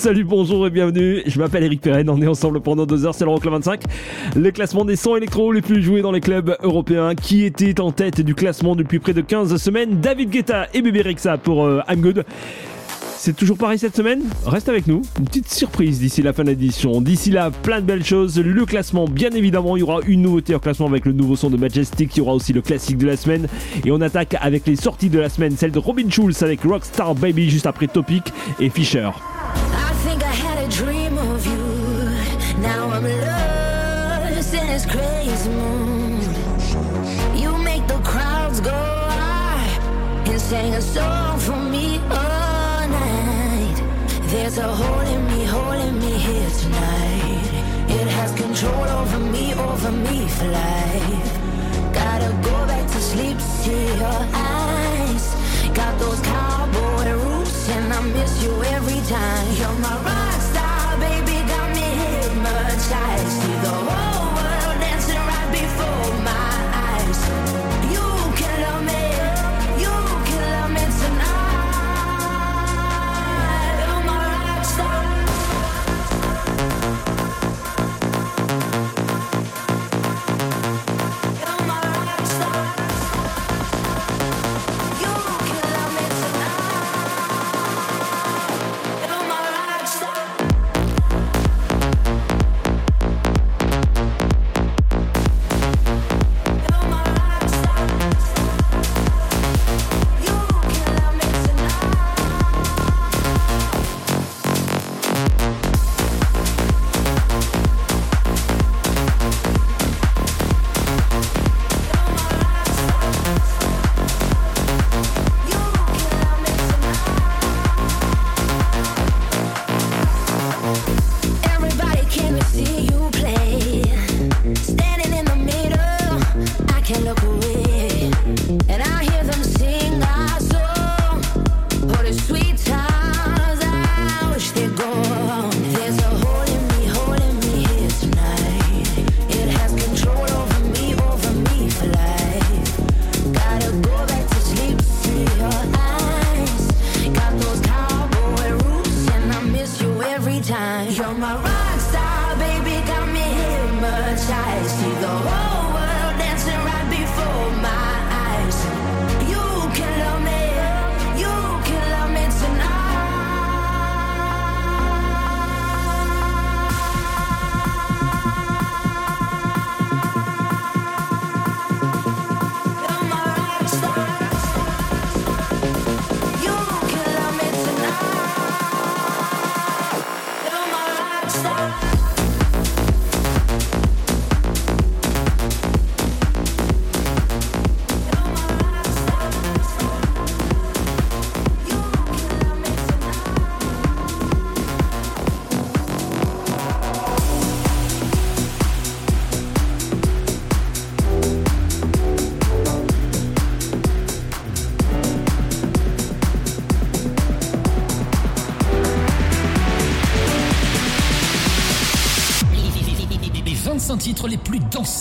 salut, bonjour et bienvenue. Je m'appelle Eric Perren, on est ensemble pendant deux heures, c'est l'Euroclub 25. Le classement des 100 électro les plus joués dans les clubs européens. Qui était en tête du classement depuis près de 15 semaines David Guetta et Bébé Rexa pour euh, I'm Good. C'est toujours pareil cette semaine? Reste avec nous. Une petite surprise d'ici la fin de l'édition. D'ici là, plein de belles choses. Le classement, bien évidemment, il y aura une nouveauté en classement avec le nouveau son de Majestic. Il y aura aussi le classique de la semaine. Et on attaque avec les sorties de la semaine. Celle de Robin Schulz avec Rockstar Baby juste après Topic et Fisher. Song for me all night. There's a hole in me, hole in me here tonight. It has control over me, over me for life. Gotta go back to sleep to see your eyes. Got those cowboy roots and I miss you every time. You're my rock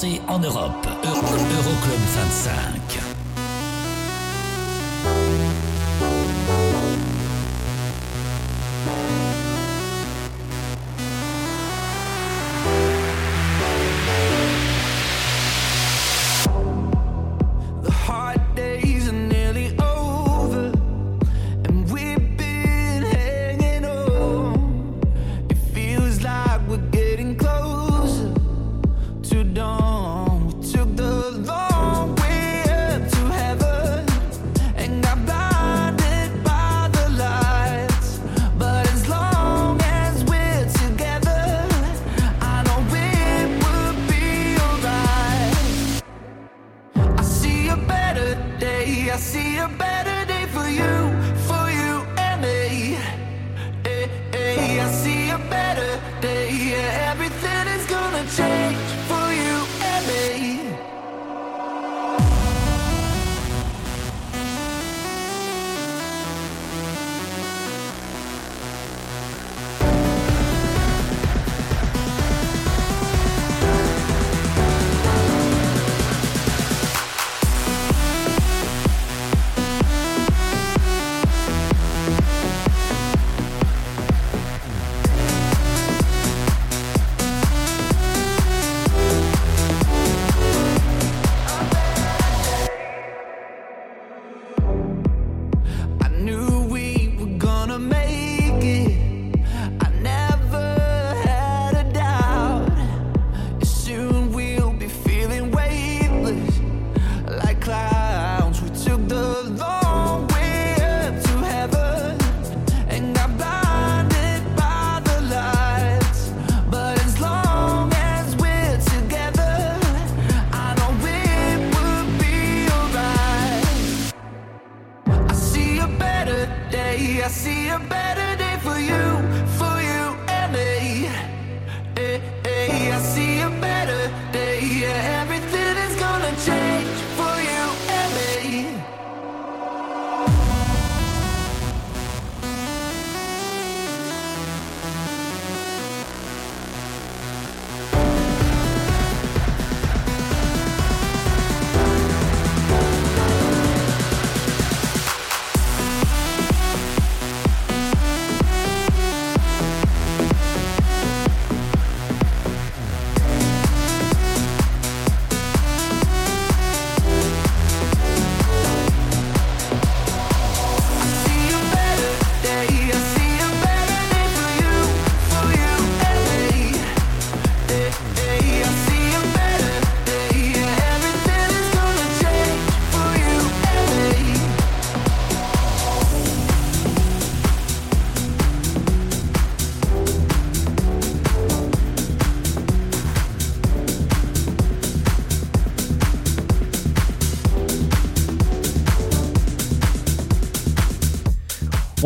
en Europe. Euroclub 25. I see a better day for you.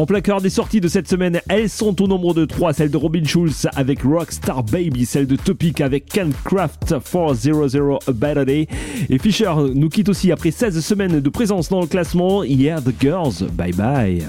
En plein cœur des sorties de cette semaine, elles sont au nombre de trois celle de Robin Schulz avec Rockstar Baby, celle de Topic avec Can't Craft 400 A Better Day. Et Fisher nous quitte aussi après 16 semaines de présence dans le classement. Yeah, The Girls, bye bye.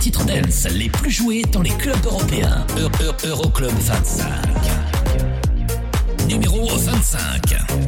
Titres dance les plus joués dans les clubs européens. Euroclub 25. Numéro 25. «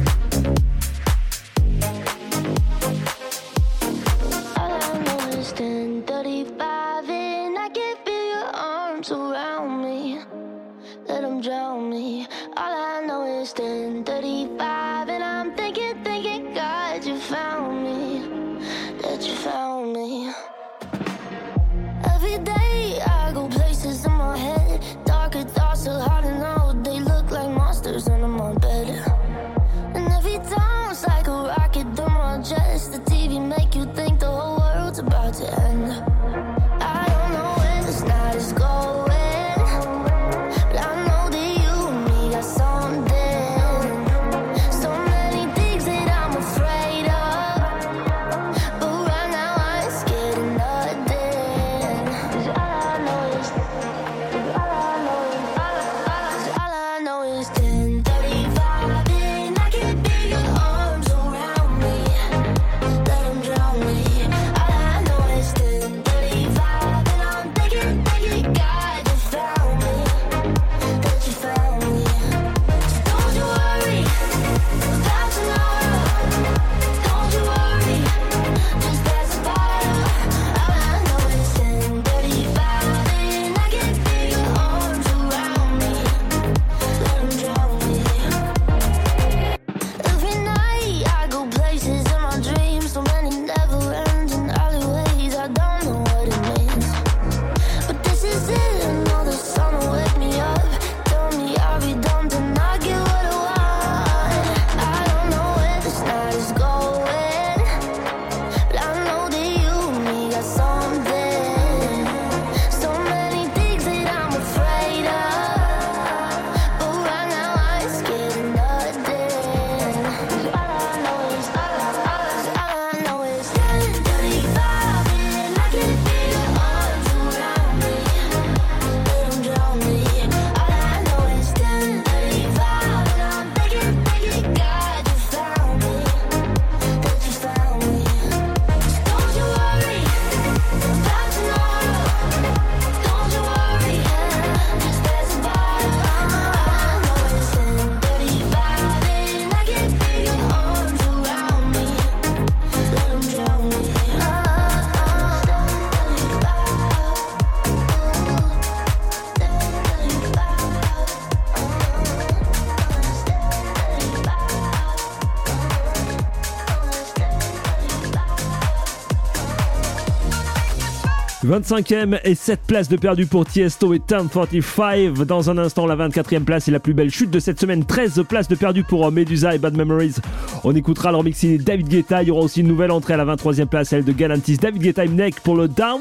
25e et 7 places de perdu pour Tiesto et Turn 45. Dans un instant, la 24e place et la plus belle chute de cette semaine. 13 places de perdu pour Medusa et Bad Memories. On écoutera leur mixing David Guetta. Il y aura aussi une nouvelle entrée à la 23e place, celle de Galantis. David Guetta et Neck pour le Down.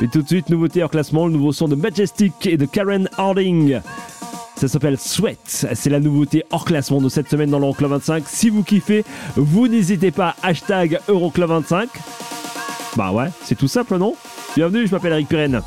Mais tout de suite, nouveauté hors classement, le nouveau son de Majestic et de Karen Harding. Ça s'appelle Sweat. C'est la nouveauté hors classement de cette semaine dans l'Euroclub 25. Si vous kiffez, vous n'hésitez pas. Hashtag Euroclub 25. Bah ouais, c'est tout simple, non? Bienvenue, je m'appelle Eric Pirenne.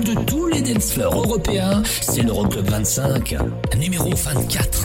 de tous les dancefloors européens, c'est l'Euroclub 25, numéro 24.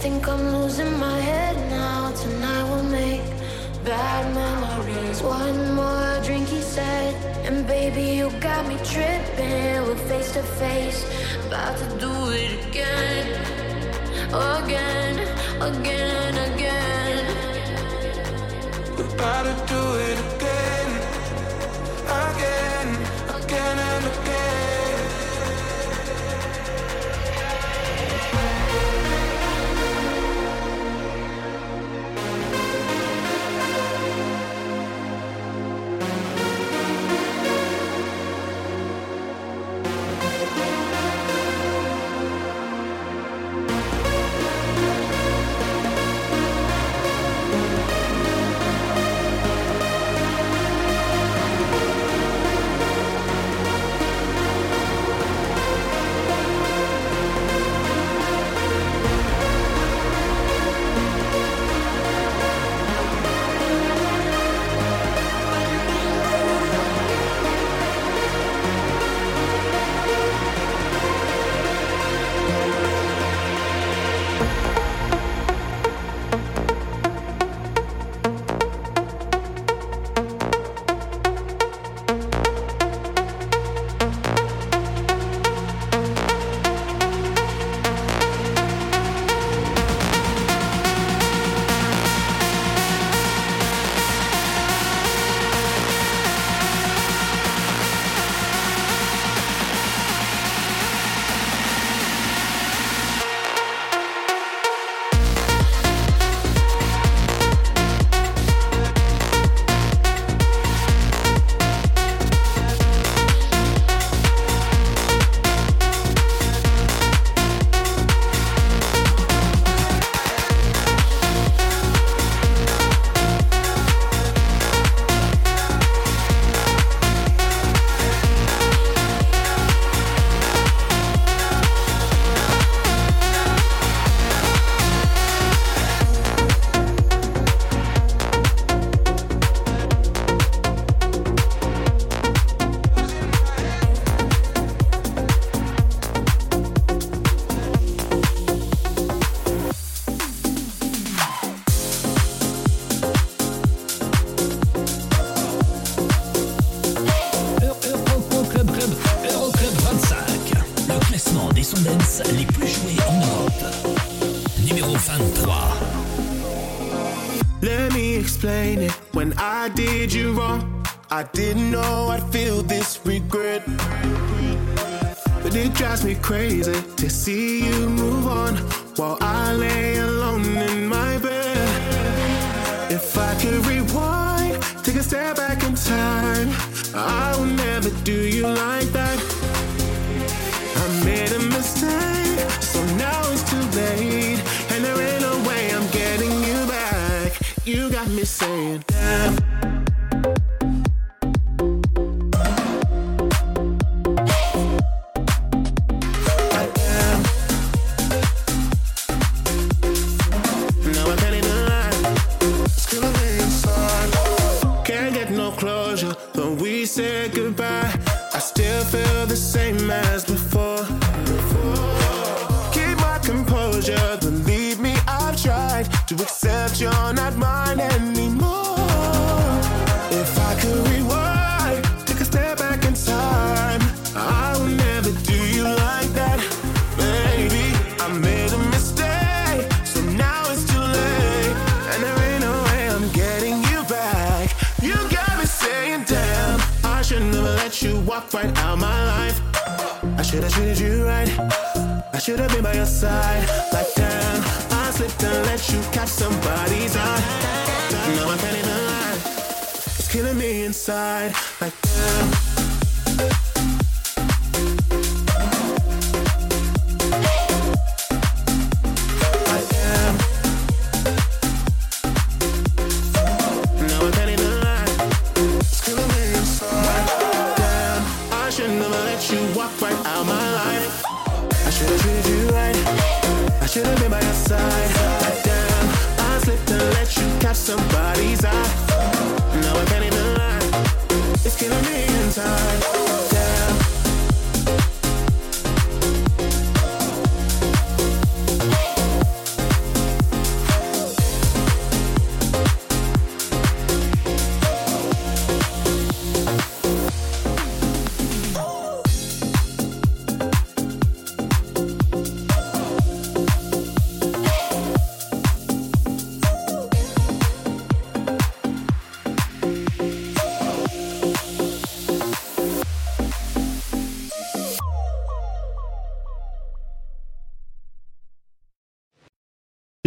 Think I'm losing my head now. Tonight we'll make bad memories. One more drink, he said. And baby, you got me tripping. We're face to face, about to do it again, again, again, again. About to I didn't get no closure when we said goodbye. I still feel the same as before. Keep my composure, believe me, I've tried to accept you're not mine anymore. Out my life. I should have treated you right. I should have been by your side. Like damn, I slipped and let you catch somebody's eye. Now I can't even lie. It's killing me inside. Like damn.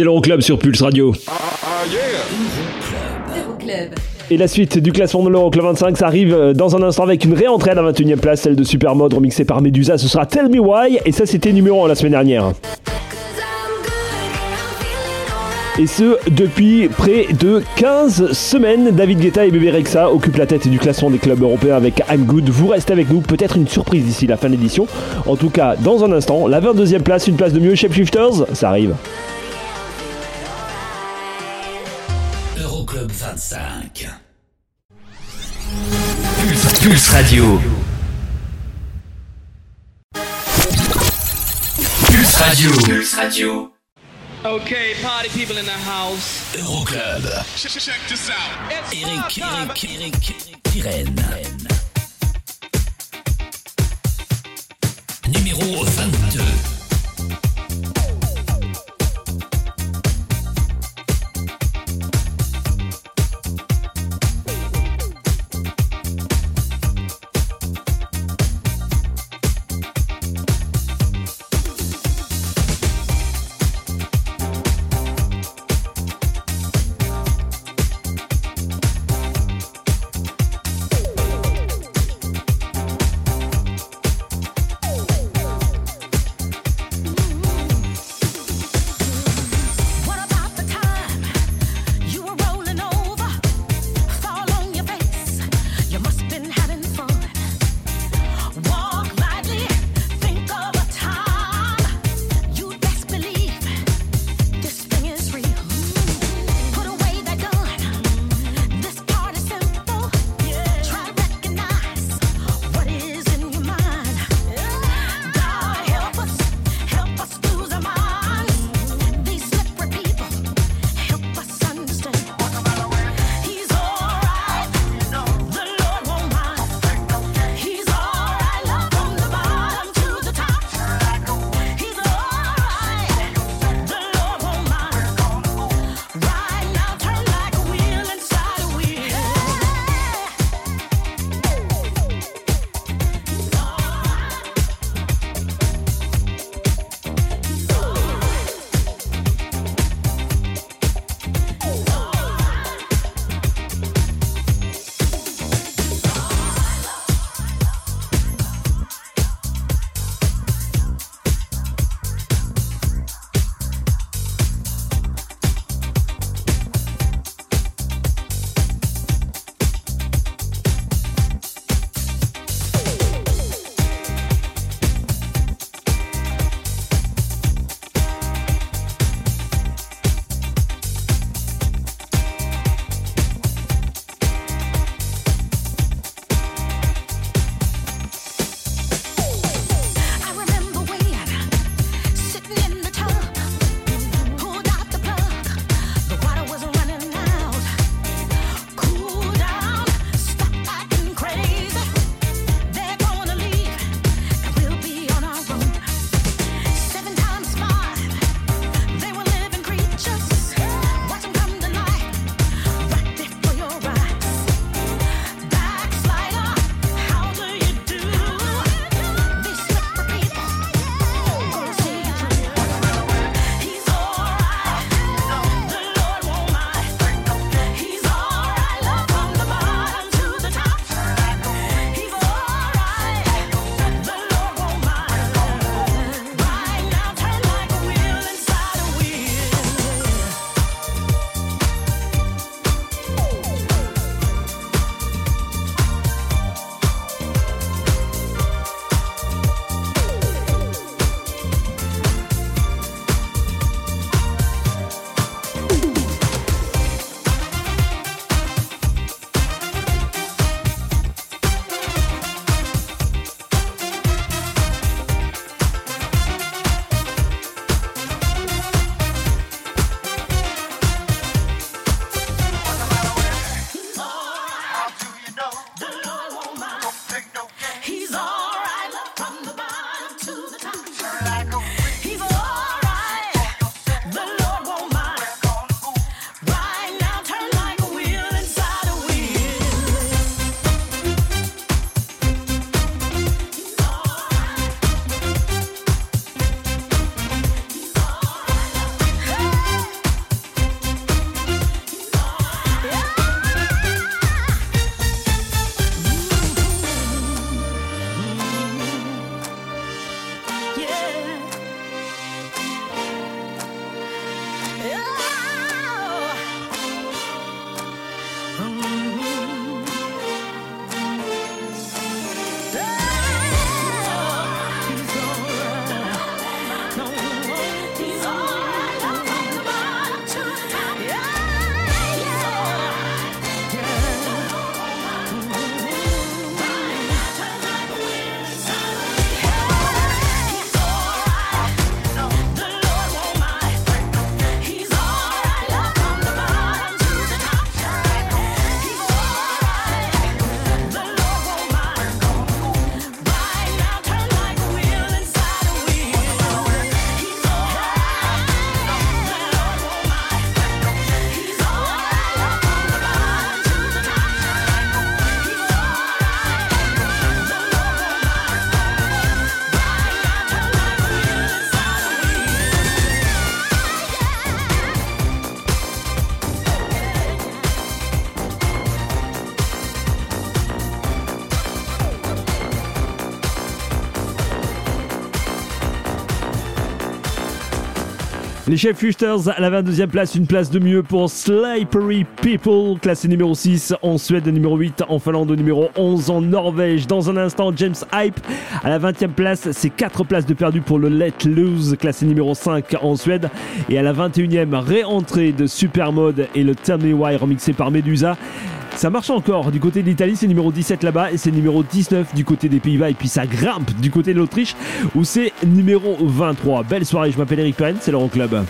C'est l'Euroclub sur Pulse Radio. Et la suite du classement de l'Euroclub 25, ça arrive euh, dans un instant avec une réentrée à la 21 e place, celle de Supermode remixée par Medusa. Ce sera Tell Me Why, et ça c'était numéro 1 la semaine dernière. Et ce, depuis près de 15 semaines, David Guetta et Bébé Rexa occupent la tête du classement des clubs européens avec I'm Good. Vous restez avec nous, peut-être une surprise d'ici la fin de l'édition. En tout cas, dans un instant, la 22e place, une place de mieux, Shapeshifters, ça arrive. 25. Pulse, Pulse Radio. Pulse Radio. Pulse Radio. Okay, party people in the house. Euroclub. Eric, Eric, Eric, Pirenne. Numéro 22. Les chefs Fusters à la 22e place, une place de mieux pour Slippery People, classé numéro 6 en Suède, numéro 8 en Finlande, numéro 11 en Norvège. Dans un instant, James Hype à la 20e place, c'est 4 places de perdu pour le Let Loose, classé numéro 5 en Suède. Et à la 21e, réentrée de Supermode et le Tell Me Why remixé par Medusa. Ça marche encore. Du côté de l'Italie, c'est numéro 17 là-bas et c'est numéro 19 du côté des Pays-Bas. Et puis ça grimpe du côté de l'Autriche où c'est numéro 23. Belle soirée, je m'appelle Eric Perrin, c'est l'Euroclub. Euroclub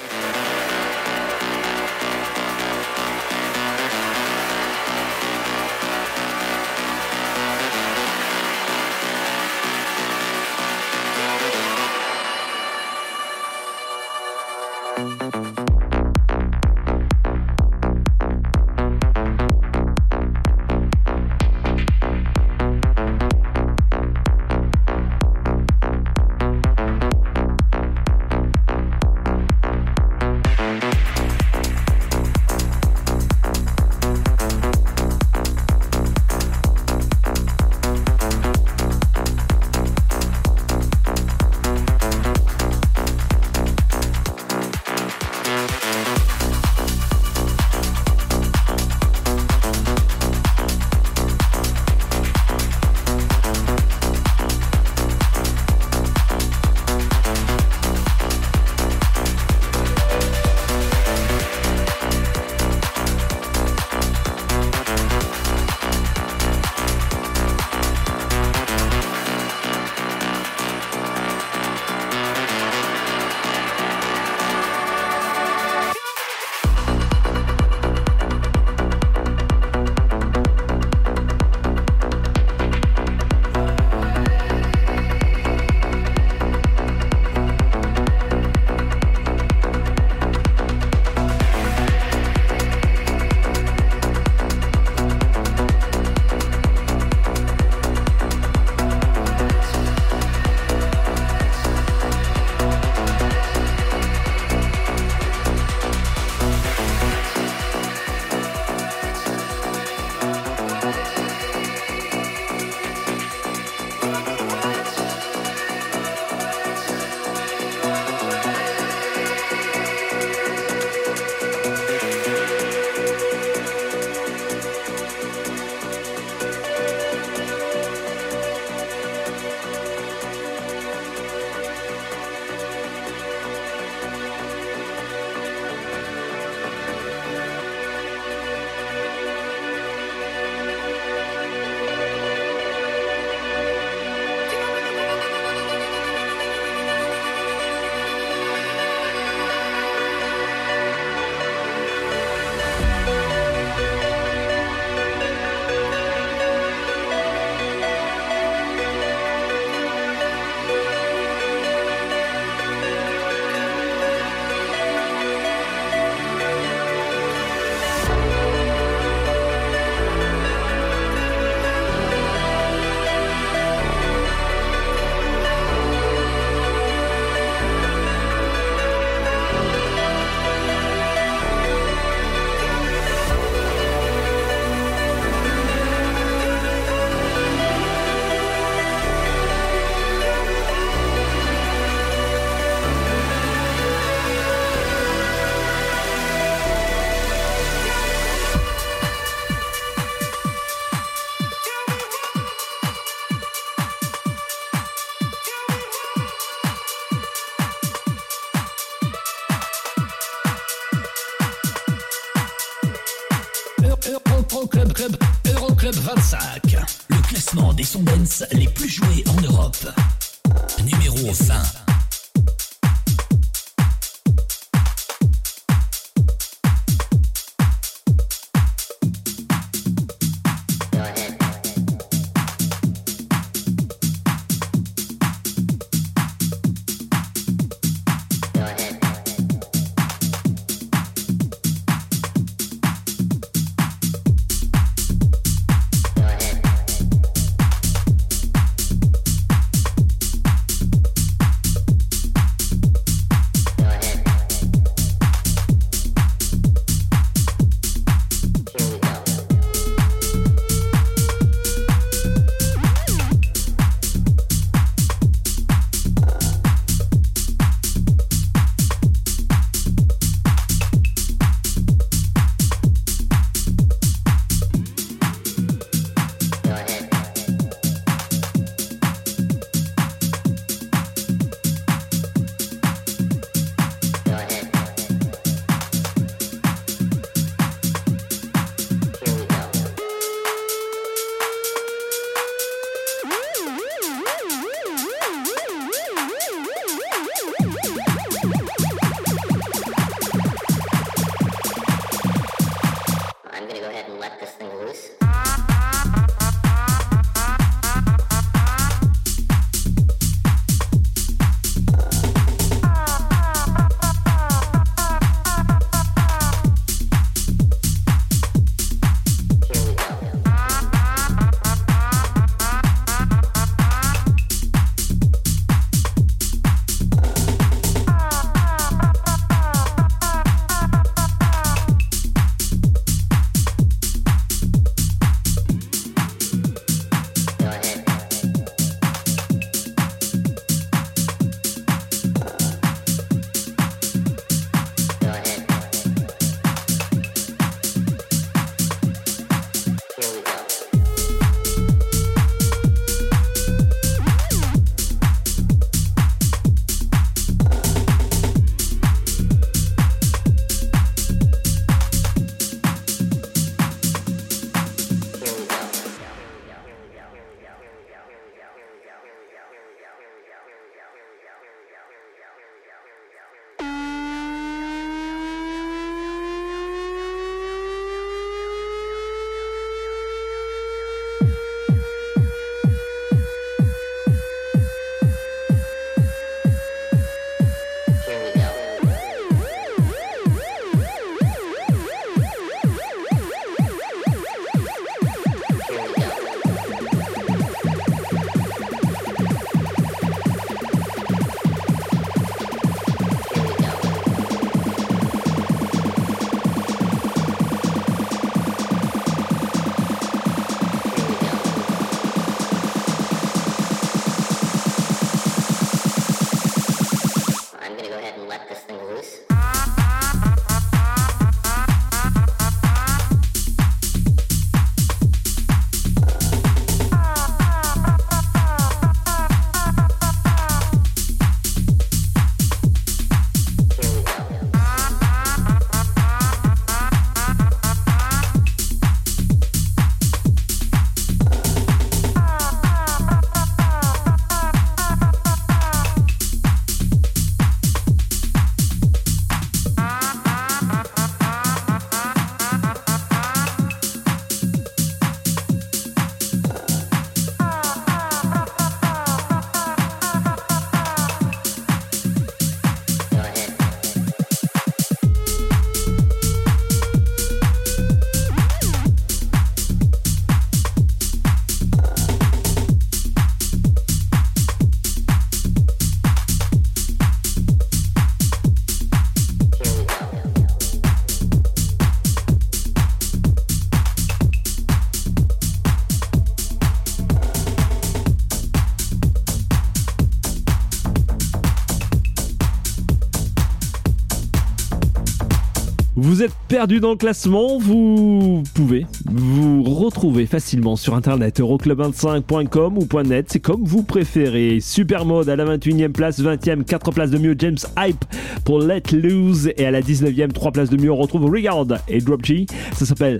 perdu dans le classement, vous pouvez vous retrouver facilement sur internet euroclub25.com ou .net, c'est comme vous préférez. Supermode à la 21e place, 20e, 4 places de mieux, James Hype pour Let Loose et à la 19e, 3 places de mieux, on retrouve Regard et Drop G. Ça s'appelle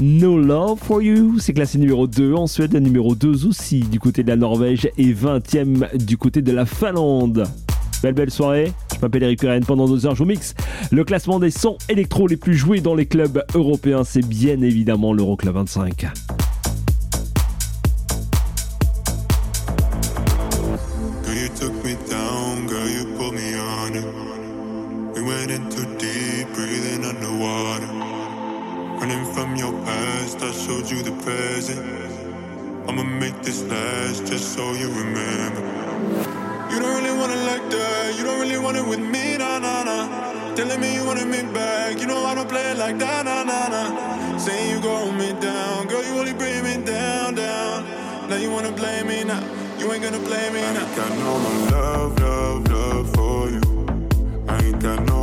No Love for You, c'est classé numéro 2 en Suède, numéro 2 aussi du côté de la Norvège et 20e du côté de la Finlande. Belle belle soirée, je m'appelle Eric Pirenne, pendant deux heures je vous mixe le classement des sons électro les plus joués dans les clubs européens, c'est bien évidemment l'Euroclub 25. Girl, you took me down, girl, you put me on it. We went in too deep, breathing underwater. Running from your past, I showed you the present. I'ma make this last just so you remember. You don't really like that, you don't really want it with me, nah, nah, nah. Telling me you wanted me back, you know I don't play it like that, nah, nah, nah. Saying you hold me down, girl, you only bring me down, down. Now you wanna blame me now, you ain't gonna blame me now. I ain't got no more love, love, love for you. I ain't got no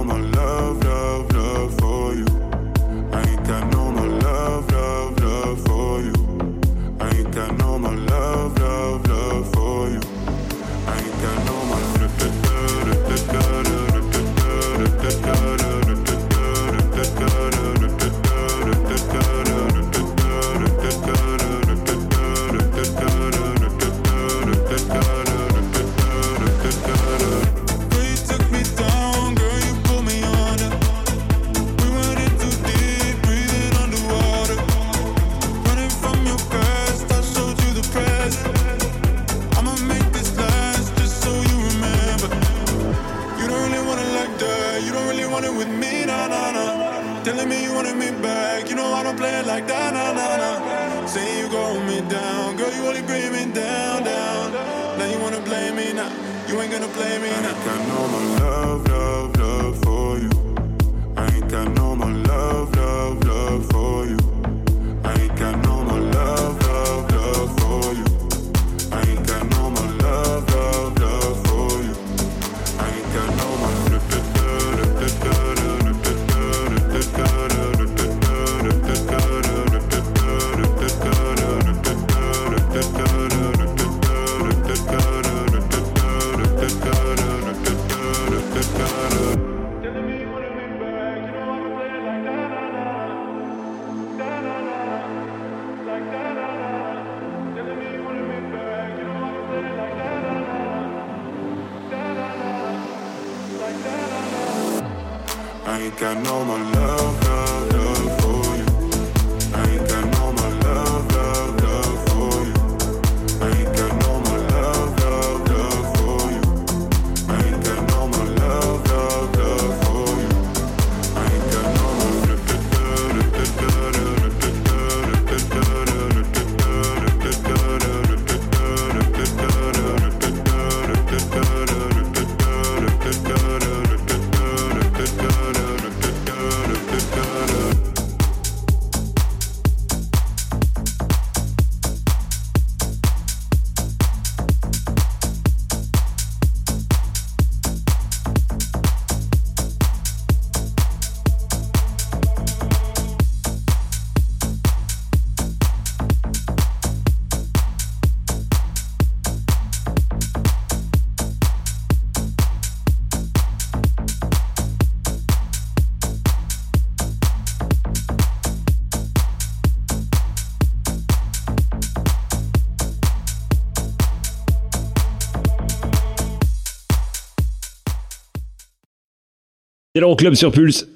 l'Euroclub sur Pulse.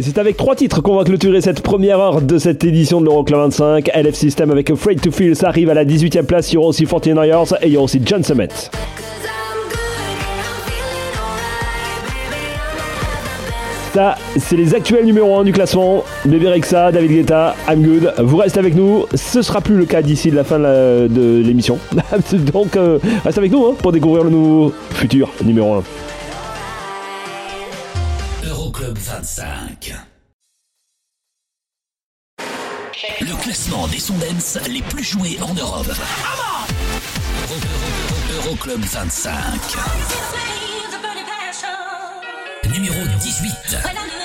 C'est avec trois titres qu'on va clôturer cette première heure de cette édition de l'Euroclub 25. LF System avec Afraid to Feel, ça arrive à la 18e place. Il y aura aussi 49 Years et il y aura aussi John Summit. Ça, c'est les actuels numéro 1 du classement. Bébé Rexa, David Guetta, I'm Good. Vous restez avec nous. Ce sera plus le cas d'ici la fin de l'émission. Donc, euh, reste avec nous hein, pour découvrir le nouveau futur numéro 1. Euroclub 25. Le classement des sons les plus joués en Europe. Euroclub 25. Numéro 18.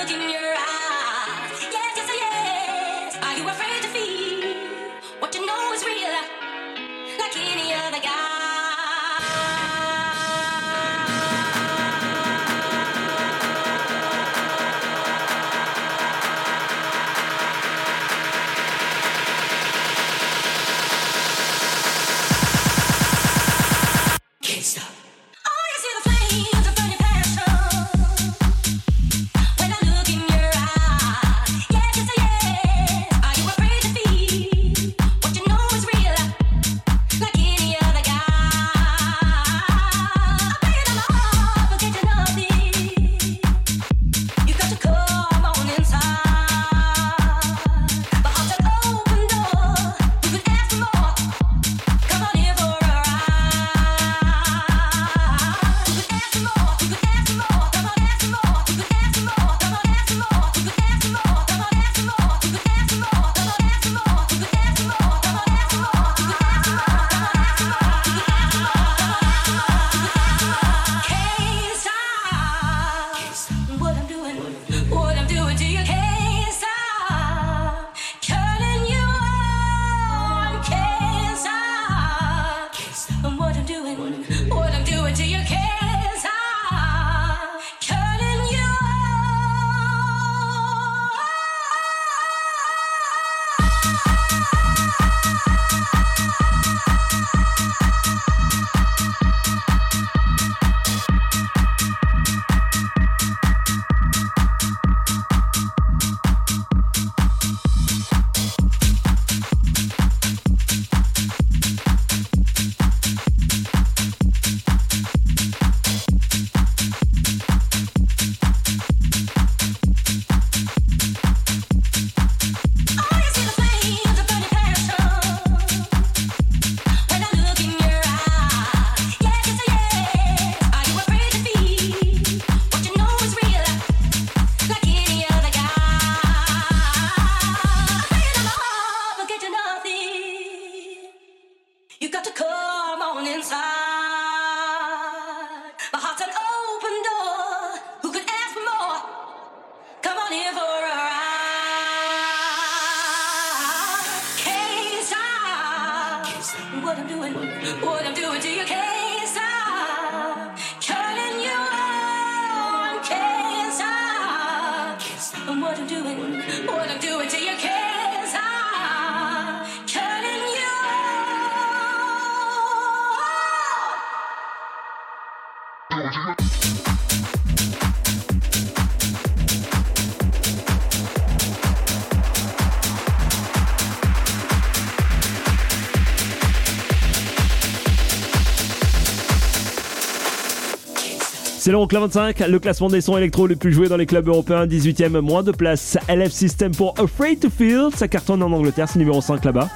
C'est le Rock 25, le classement des sons électro le plus joué dans les clubs européens, 18ème, moins de place. LF System pour Afraid to Feel, ça cartonne en Angleterre, c'est numéro 5 là-bas.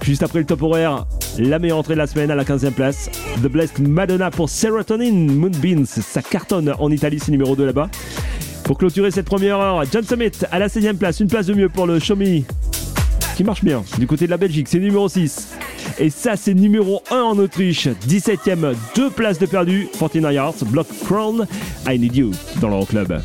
Juste après le top horaire, la meilleure entrée de la semaine à la 15e place. The Blessed Madonna pour Serotonin Moonbeans, ça cartonne en Italie, c'est numéro 2 là-bas. Pour clôturer cette première heure, John Summit à la 16e place, une place de mieux pour le Show qui marche bien. Du côté de la Belgique, c'est numéro 6. Et ça, c'est numéro 1 en Autriche. 17ème, deux places de perdu. 49 Yards, Block Crown, I Need You dans l'Euroclub. club.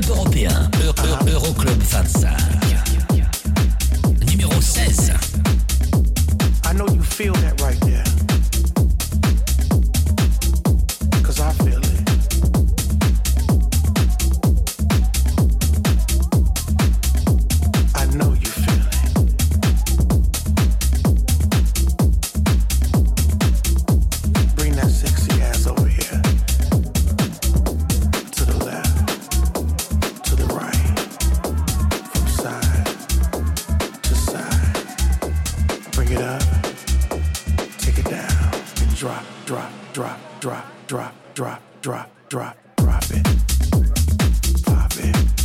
Club Dorothée. Bring it up, take it down, and drop, drop, drop, drop, drop, drop, drop, drop, drop it, pop it.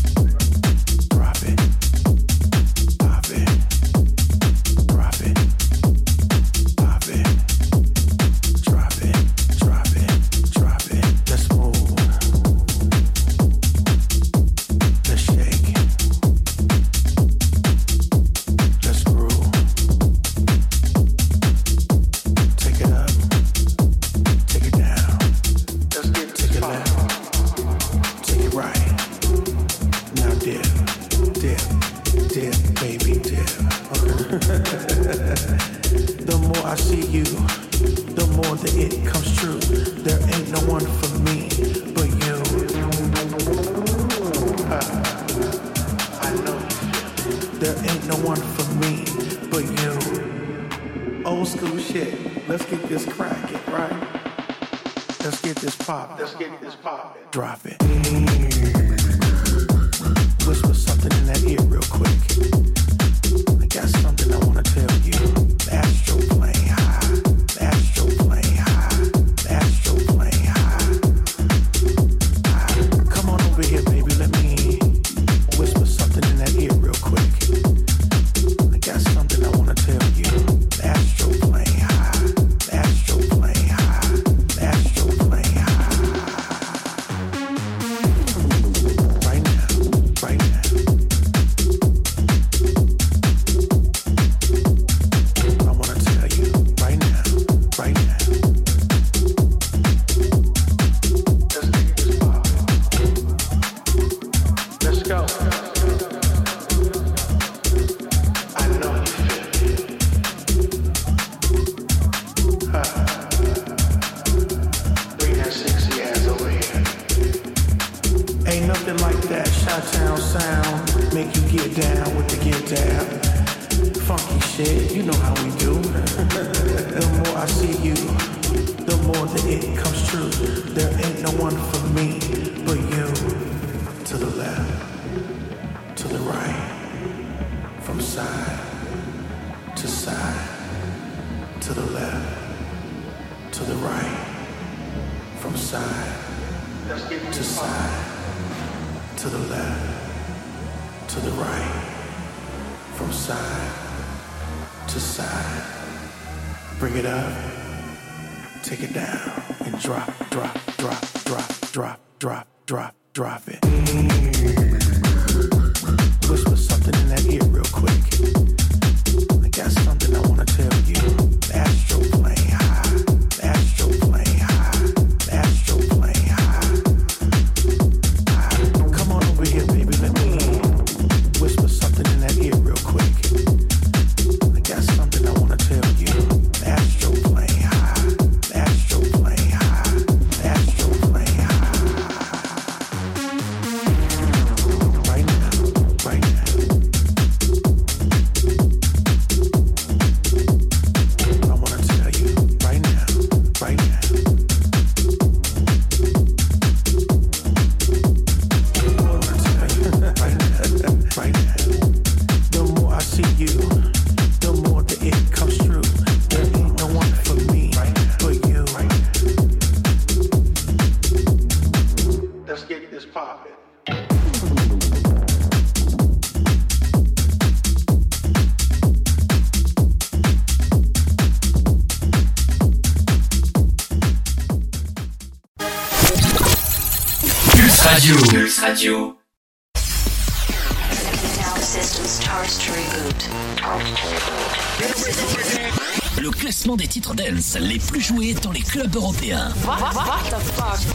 Le classement des titres dance les plus joués dans les clubs européens.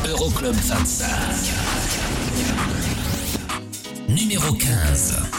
Euroclub 25. Numéro 15.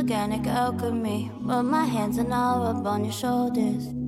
Organic alchemy. Put my hands and all up on your shoulders.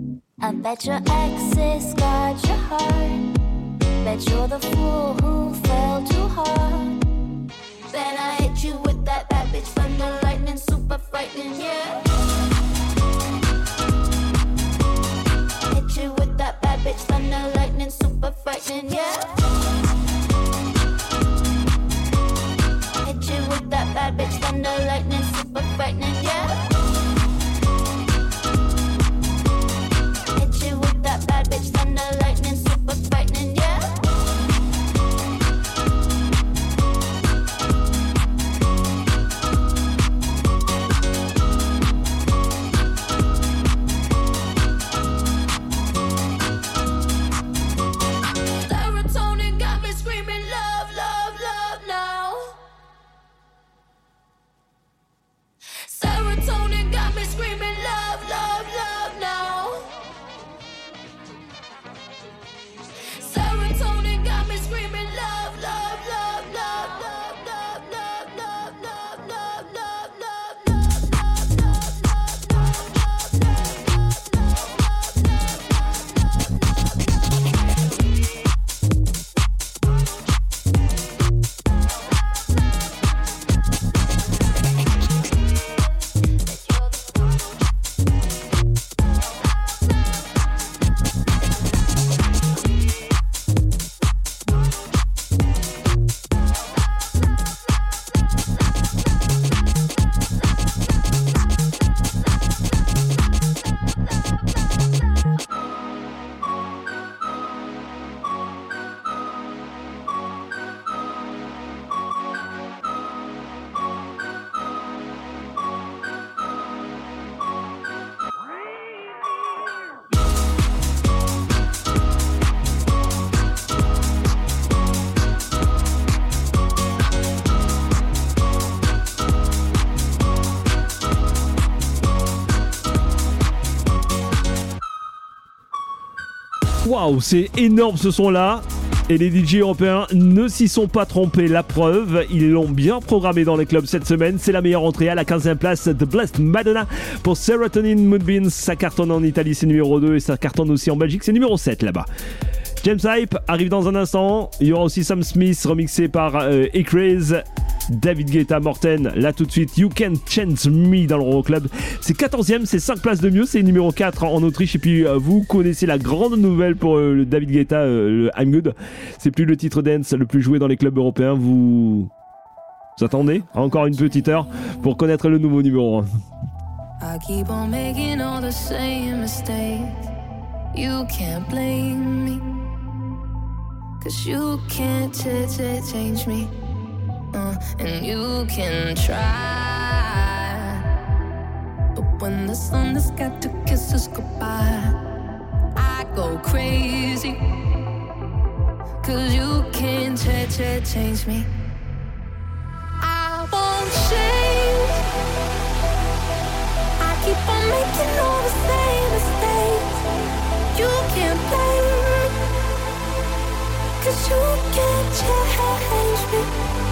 Waouh, c'est énorme ce son-là. Et les DJ européens ne s'y sont pas trompés. La preuve, ils l'ont bien programmé dans les clubs cette semaine. C'est la meilleure entrée à la 15e place de Blessed Madonna pour Serotonin Moonbeams. Ça cartonne en Italie, c'est numéro 2 et ça cartonne aussi en Belgique, c'est numéro 7 là-bas. James Hype arrive dans un instant. Il y aura aussi Sam Smith remixé par euh. David Guetta, Morten, là tout de suite, You Can change Me dans le Club. C'est 14ème, c'est 5 places de mieux, c'est numéro 4 en Autriche. Et puis euh, vous connaissez la grande nouvelle pour euh, David Guetta, euh, le I'm Good. C'est plus le titre dance le plus joué dans les clubs européens. Vous, attendez encore une petite heure pour connaître le nouveau numéro 1. I keep on making all the same mistakes. You can't blame me. and you can try. But when the sun has got to kiss us goodbye, I go crazy. Cause you can't ch- ch- change me. I won't change. I keep on making all the same mistakes. You can't blame me. Cause you can't change me.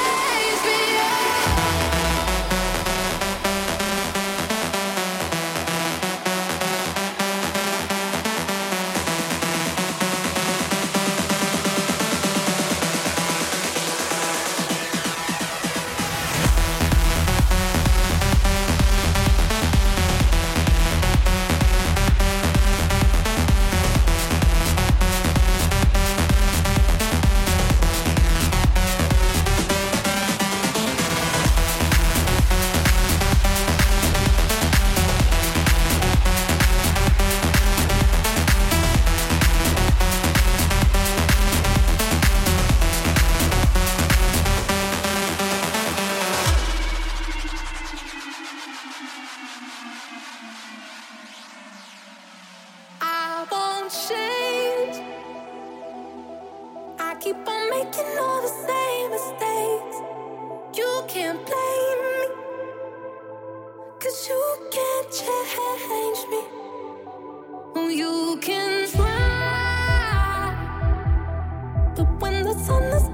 sun is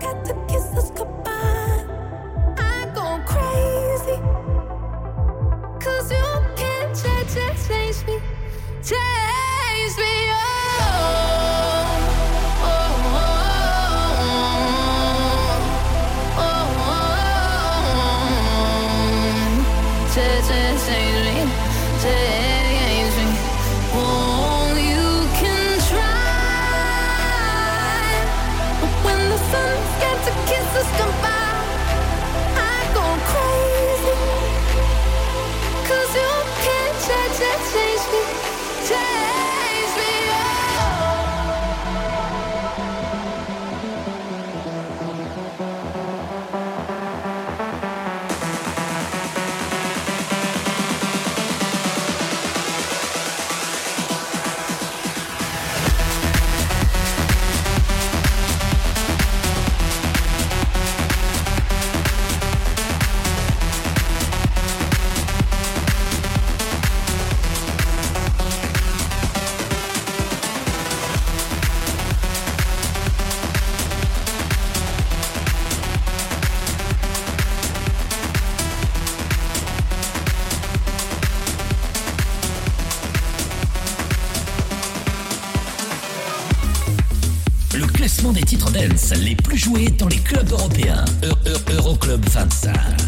les plus joués dans les clubs européens. Euroclub -Euro 25.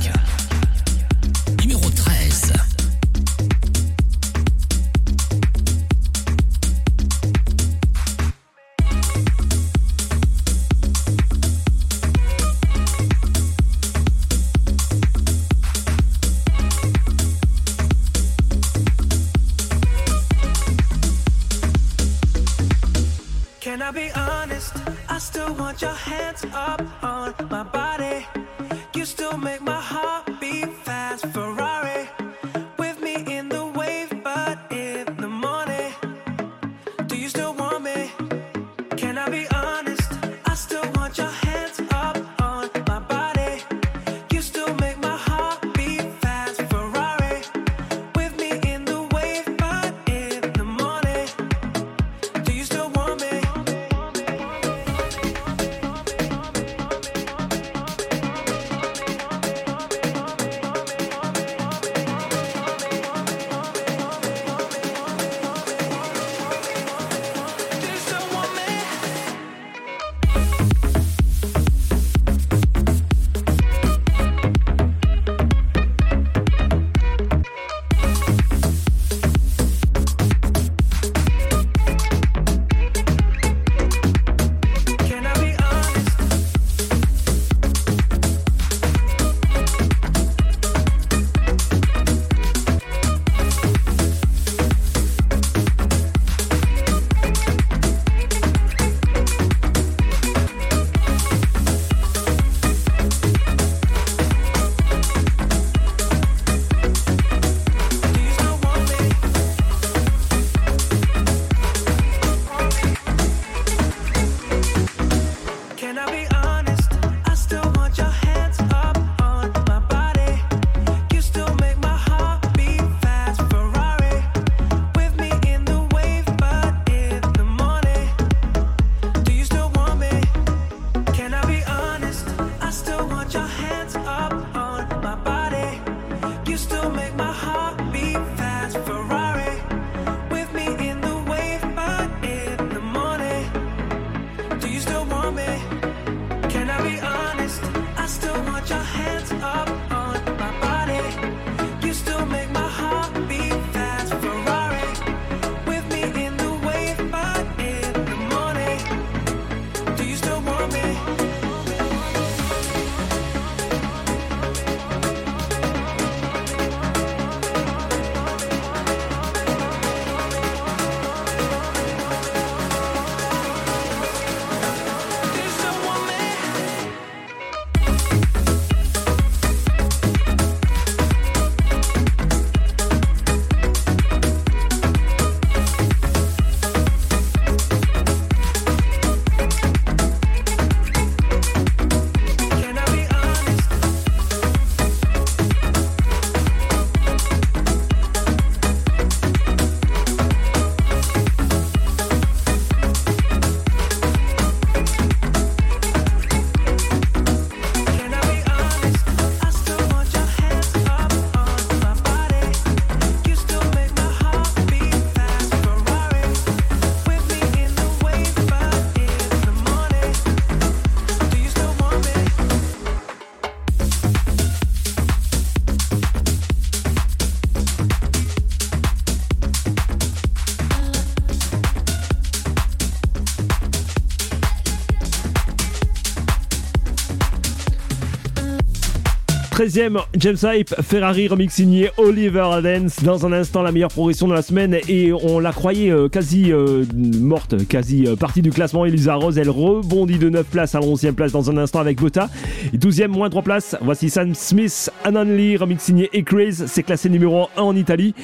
13e, James Hype, Ferrari, remix signé Oliver Dance. Dans un instant, la meilleure progression de la semaine. Et on la croyait euh, quasi euh, morte, quasi euh, partie du classement. Elisa Rose, elle rebondit de 9 places à la 11e place dans un instant avec Bota. 12e, moins 3 places. Voici Sam Smith, Anonly, remix signé Ecraze. C'est classé numéro 1 en Italie.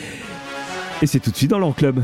Et c'est tout de suite dans leur club.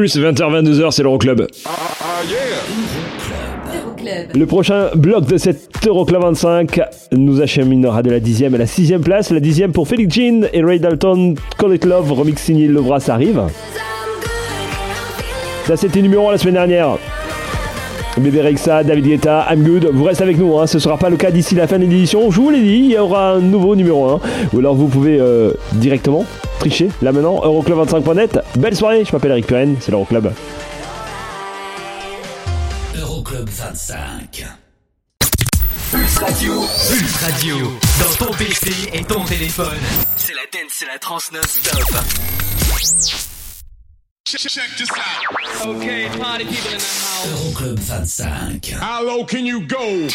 Plus 20h-22h, c'est l'Euroclub. Euroclub. Le prochain bloc de cet Euroclub 25 nous acheminera de la 10e à la 6e place. La 10e pour Felix Jean et Ray Dalton, Call It Love, remix signé Lovra, ça arrive. Ça, c'était numéro 1 la semaine dernière. Bébé Rexa, David Guetta, I'm Good. Vous restez avec nous, hein. ce ne sera pas le cas d'ici la fin de l'édition. Je vous l'ai dit, il y aura un nouveau numéro 1. Ou alors vous pouvez euh, directement tricher là maintenant. Euroclub25.net. Belle soirée, je m'appelle Eric Perren, c'est l'Euroclub. Euroclub 25. Pulse Radio. Pulse Radio. Dans ton PC et ton téléphone. C'est la dance, c'est la trans non-stop. Okay, party people in the house. Euroclub 25. How low can you go?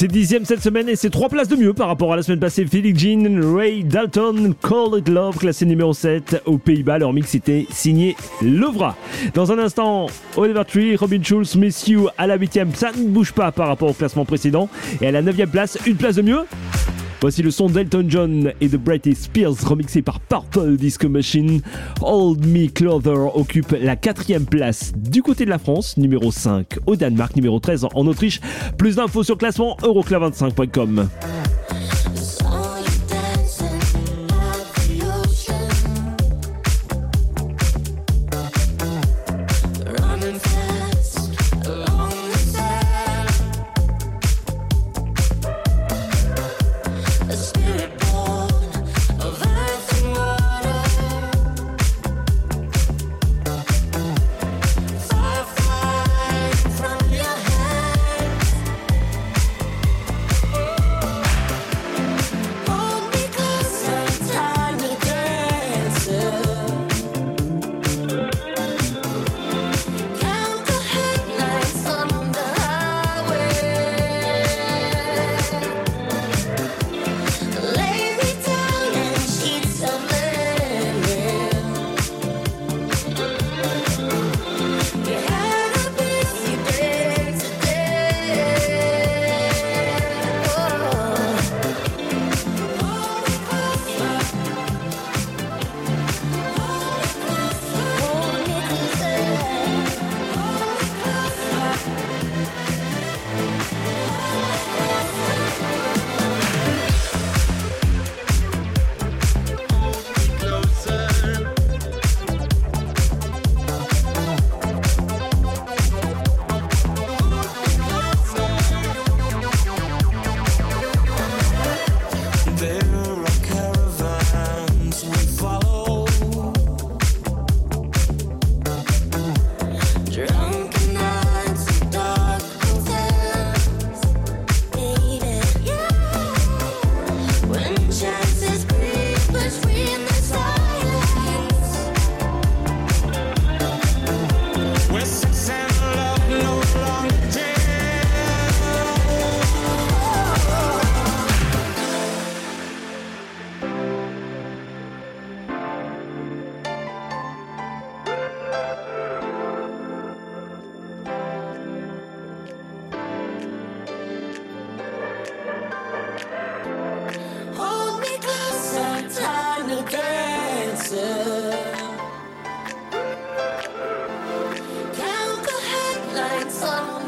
C'est dixième cette semaine et c'est trois places de mieux par rapport à la semaine passée. Felix Jean, Ray Dalton, Call It Love, classé numéro 7 aux Pays-Bas. Leur mix était signé Lovra. Dans un instant, Oliver Tree, Robin Schulz, Miss You à la huitième. Ça ne bouge pas par rapport au classement précédent. Et à la neuvième place, une place de mieux. Voici le son d'Elton John et de Britney Spears remixé par Purple Disco Machine. Hold Me Closer occupe la quatrième place du côté de la France, numéro 5 au Danemark, numéro 13 en Autriche. Plus d'infos sur classement euroclub25.com. sun.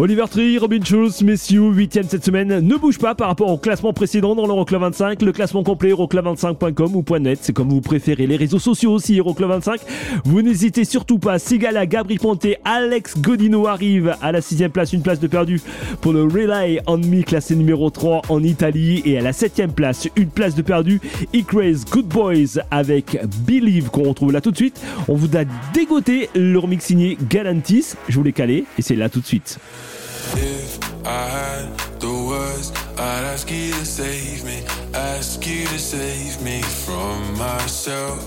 Oliver Tree, Robin Schulz, messieurs, 8ème cette semaine. Ne bouge pas par rapport au classement précédent dans l'Euroclub 25. Le classement complet euroclub25.com ou .net, c'est comme vous préférez. Les réseaux sociaux aussi, Euroclub 25. Vous n'hésitez surtout pas. Sigala, Gabri Ponte, Alex Godino arrive à la 6ème place, une place de perdu pour le Relay on Me, classé numéro 3 en Italie. Et à la 7ème place, une place de perdu, Icraze Good Boys avec Believe qu'on retrouve là tout de suite. On vous a dégoté le remix signé Galantis. Je vous l'ai calé et c'est là tout de suite. If I had the words, I'd ask you to save me, ask you to save me from myself.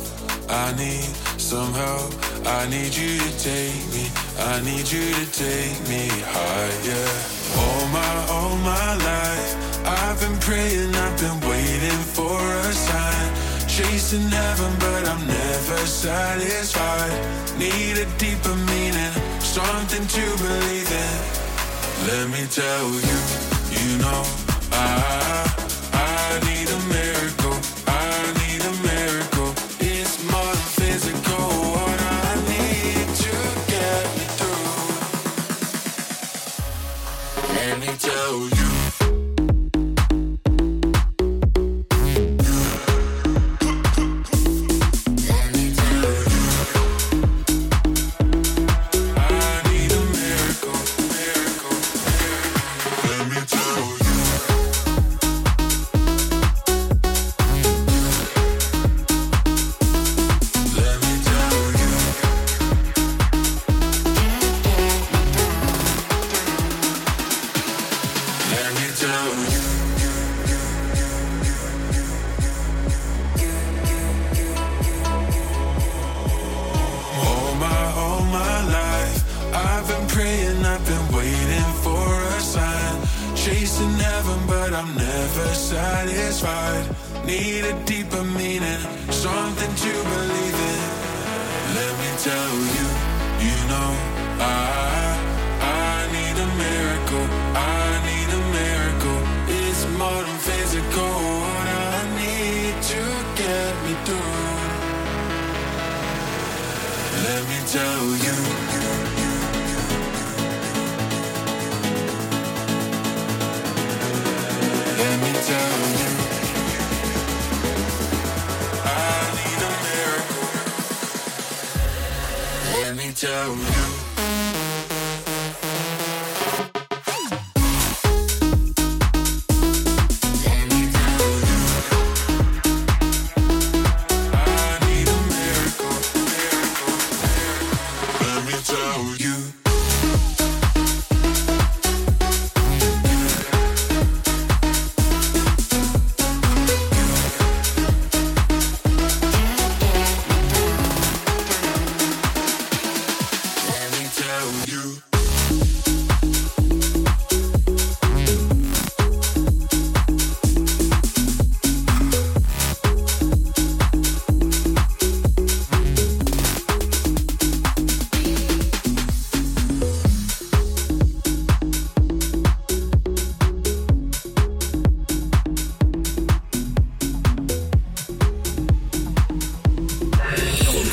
I need some help, I need you to take me, I need you to take me higher. All my, all my life, I've been praying, I've been waiting for a sign. Chasing heaven, but I'm never satisfied. Need a deeper meaning, something to believe in. Let me tell you, you know, I, satisfied. Need a deeper meaning, something to believe in. Let me tell you, you know, I, I need a miracle. I need a miracle. It's more than physical. What I need to get me through. Let me tell you. let me tell you.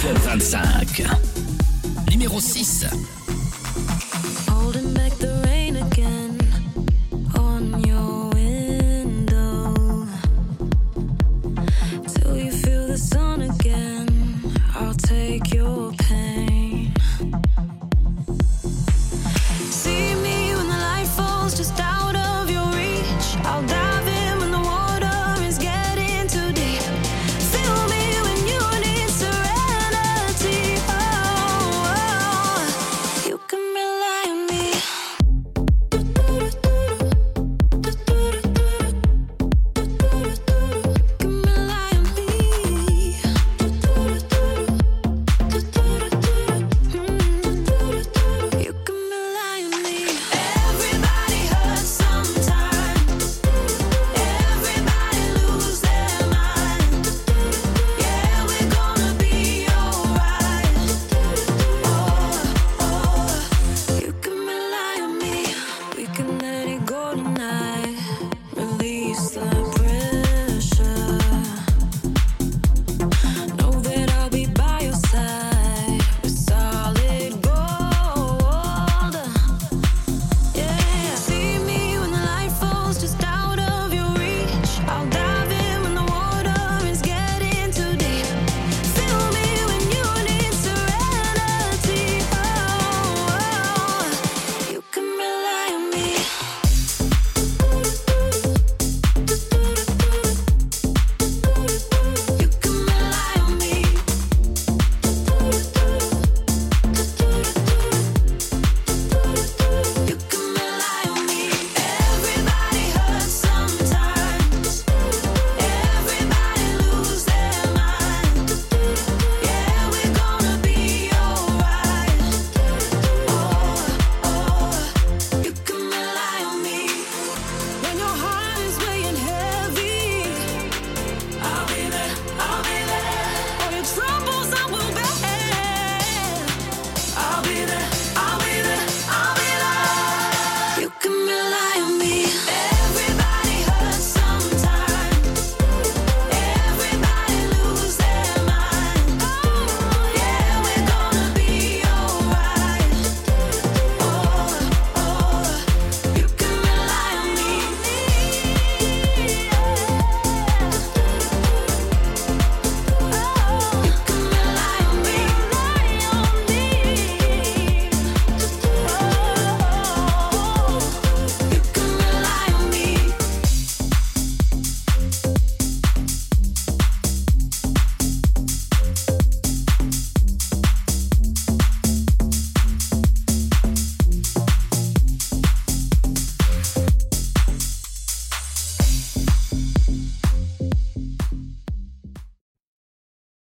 25. Numéro 6.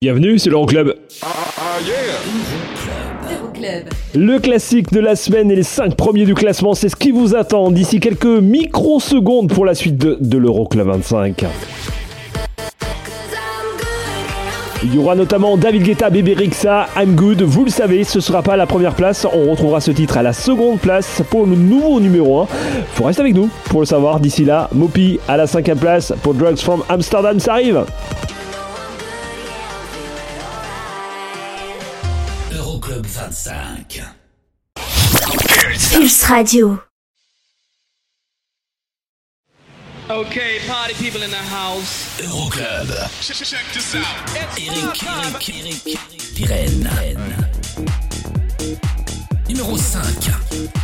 Bienvenue, c'est l'Euroclub. Ah. Le classique de la semaine et les 5 premiers du classement, c'est ce qui vous attend d'ici quelques microsecondes pour la suite de, l'Euroclub 25. Il y aura notamment David Guetta, Bébé Rixa, I'm Good. Vous le savez, ce ne sera pas la première place. On retrouvera ce titre à la seconde place pour le nouveau numéro 1. Faut rester avec nous pour le savoir. D'ici là, Mopi à la cinquième place pour Drugs from Amsterdam, ça arrive. Euroclub 25. Pulse Radio. Okay, party people in the house. Euroclub. Check this out. Eric, Eric, Eric, Pirenne. Numéro 5.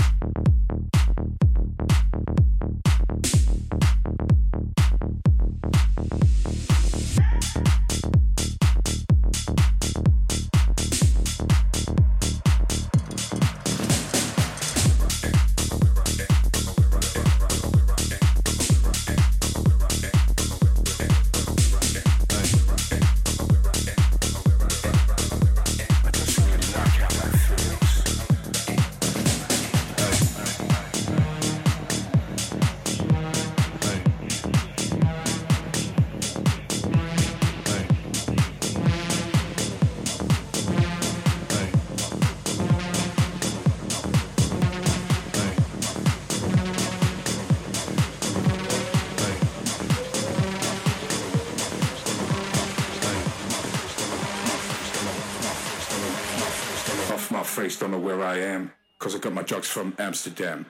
from Amsterdam.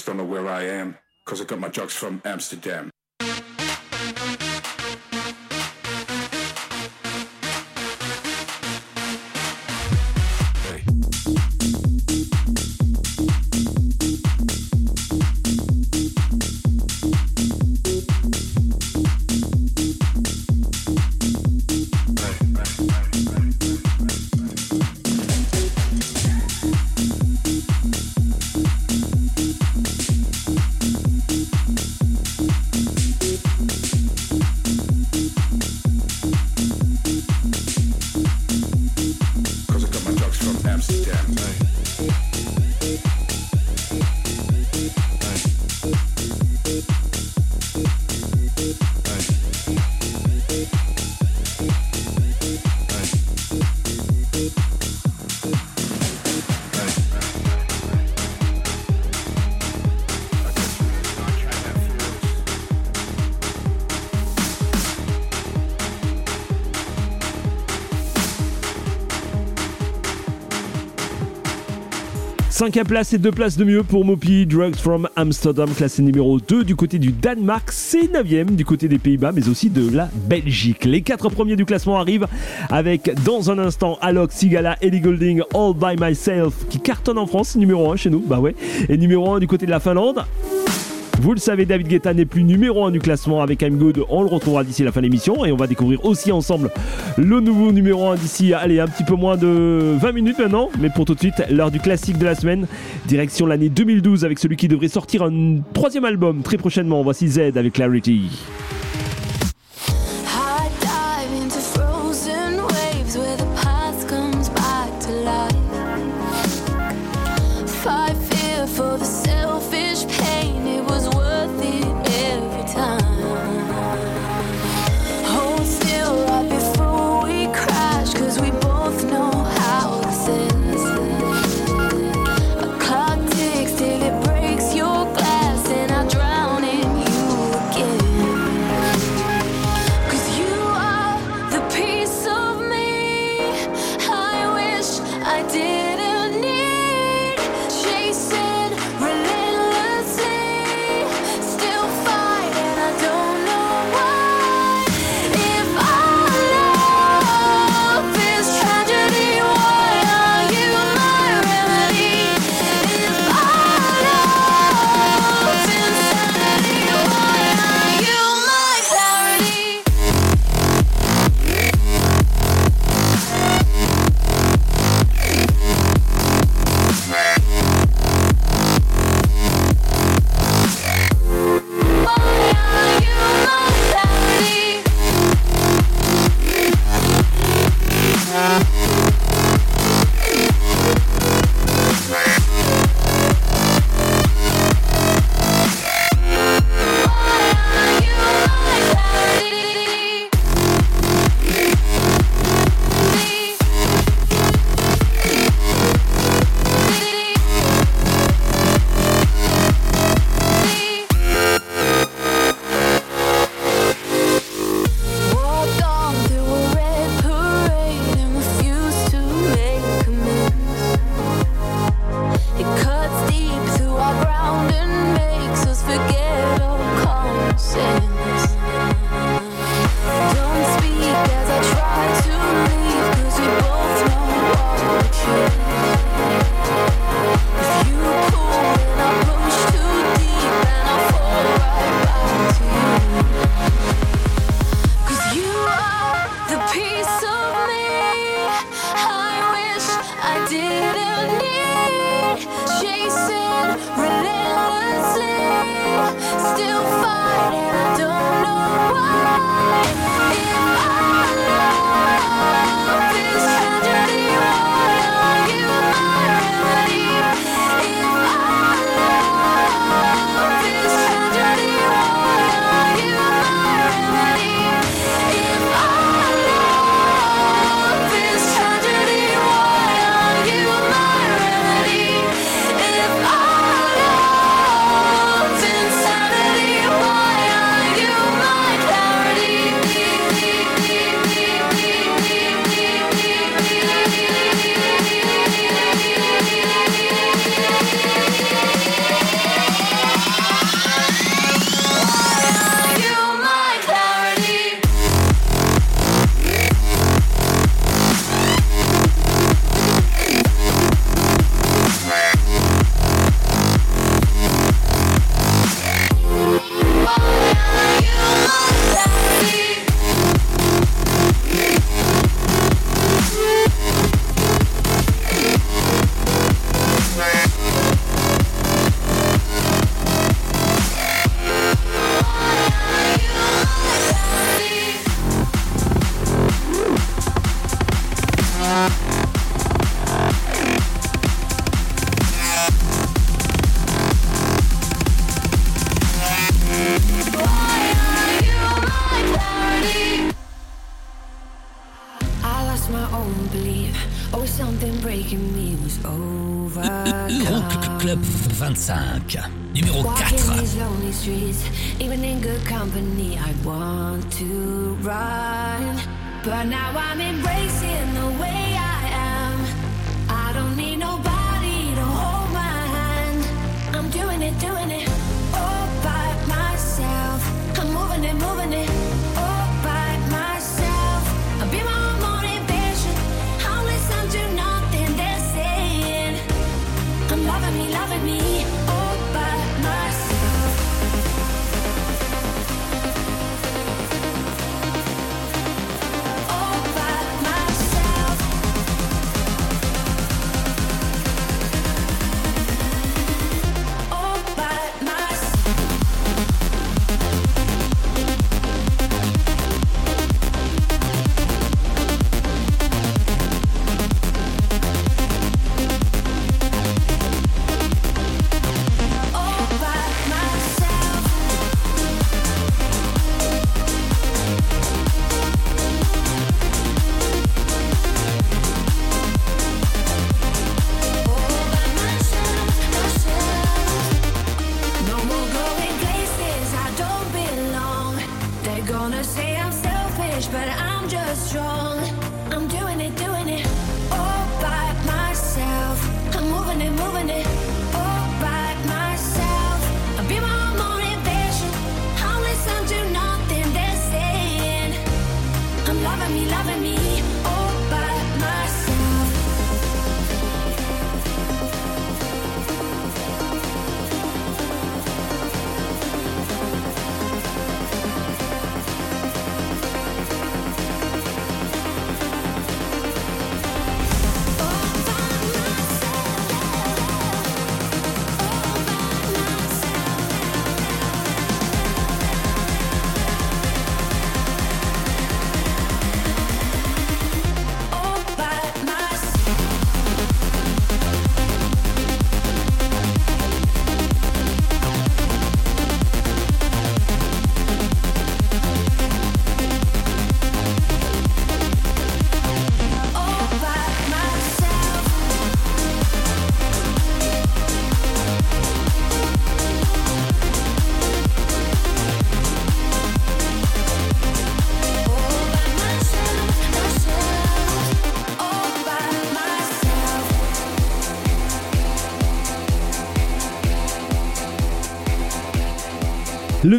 Don't know where I am. Cause I got my drugs from Amsterdam. Cinquième place et deux places de mieux pour Mopi Drugs from Amsterdam, classé numéro 2 du côté du Danemark, c'est 9 du côté des Pays-Bas, mais aussi de la Belgique. Les quatre premiers du classement arrivent avec dans un instant Alok, Sigala, Ellie Golding, All by Myself, qui cartonne en France, numéro 1 chez nous, bah ouais, et numéro 1 du côté de la Finlande. Vous le savez, David Guetta n'est plus numéro 1 du classement avec I'm Good. On le retrouvera d'ici la fin de l'émission et on va découvrir aussi ensemble le nouveau numéro 1 d'ici, allez, un petit peu moins de 20 minutes maintenant. Mais pour tout de suite, l'heure du classique de la semaine. Direction l'année 2012 avec celui qui devrait sortir un troisième album très prochainement. Voici Z avec Clarity.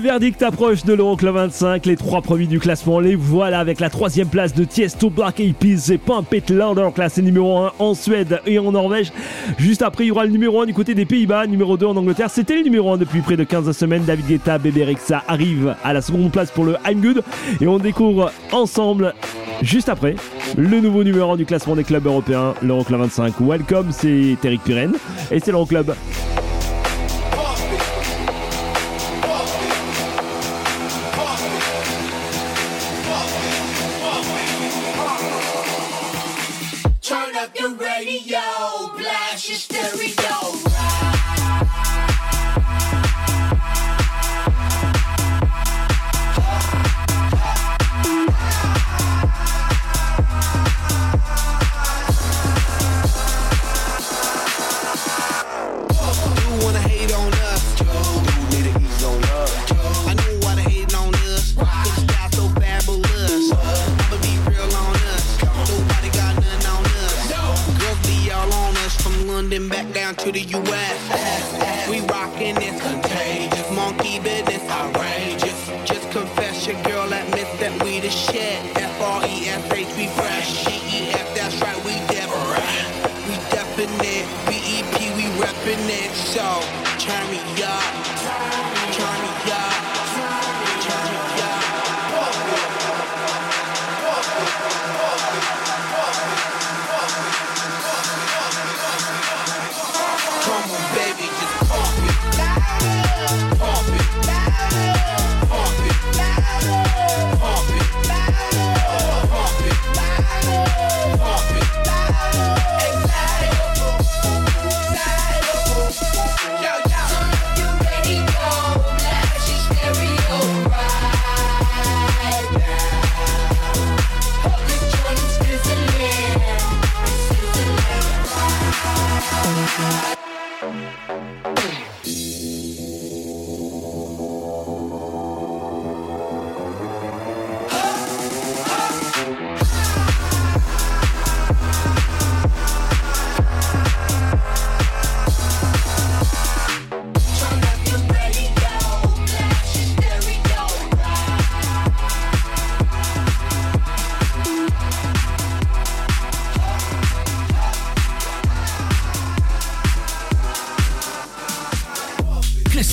Verdict approche de l'Euroclub 25, les trois premiers du classement, les voilà avec la troisième place de Tiesto, Black Eyed Peas et Pump It Louder, classé numéro 1 en Suède et en Norvège. Juste après, il y aura le numéro 1 du côté des Pays-Bas, numéro 2 en Angleterre. C'était le numéro 1 depuis près de 15 semaines. David Guetta, Bébé Rexa arrive à la seconde place pour le I'm Good et on découvre ensemble Juste après, le nouveau numéro 1 du classement des clubs européens, l'Euroclub 25. Welcome, c'est Eric Pirenne et c'est l'Euroclub.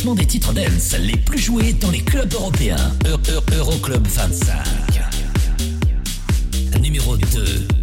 Dance les plus joués dans les clubs européens. Eu- Eu- Euroclub 25. Numéro 2.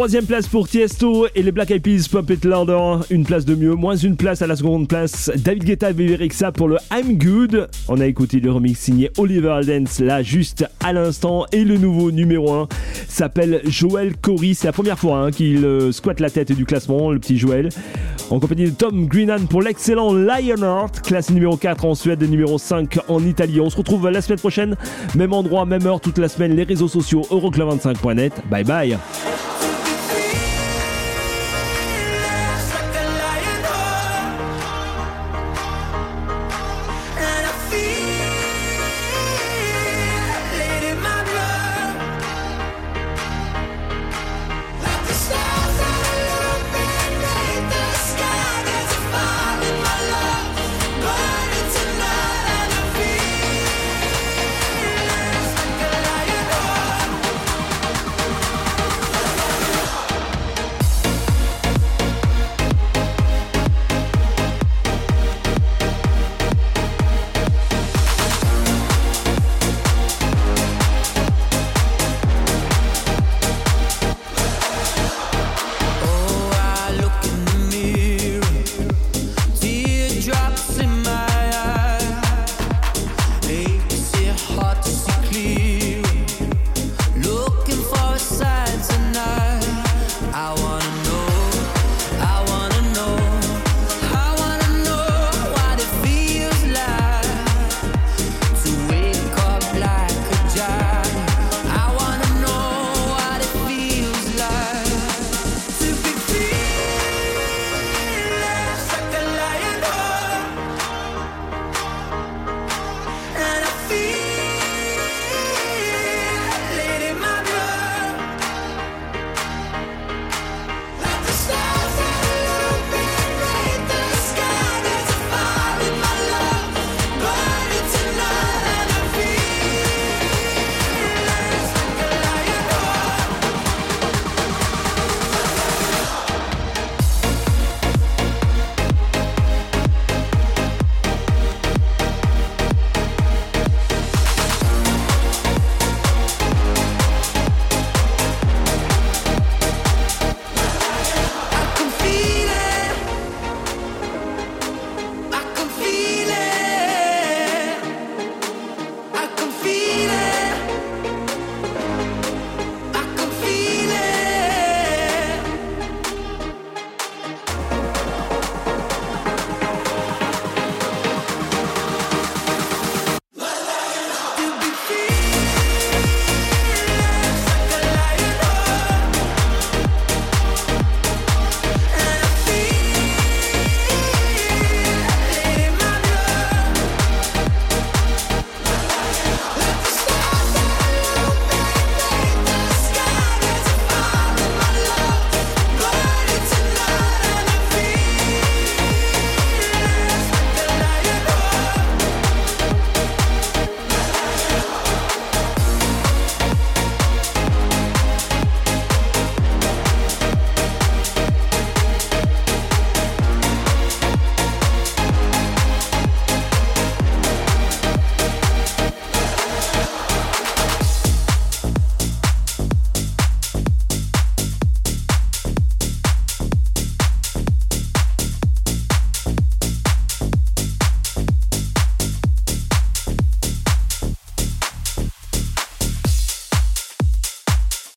Troisième place pour Tiesto et les Black Eyed Peas Pump It. Une place de mieux, moins une place à la seconde place. David Guetta et Beberixa pour le I'm Good. On a écouté le remix signé Oliver Aldens là juste à l'instant. Et le nouveau numéro 1 s'appelle Joel Corey. C'est la première fois hein, qu'il euh, squatte la tête du classement, le petit Joel. En compagnie de Tom Greenan pour l'excellent Lionheart, classé numéro 4 en Suède et numéro 5 en Italie. On se retrouve la semaine prochaine, même endroit, même heure, toute la semaine, les réseaux sociaux, euroclub25.net. Bye bye.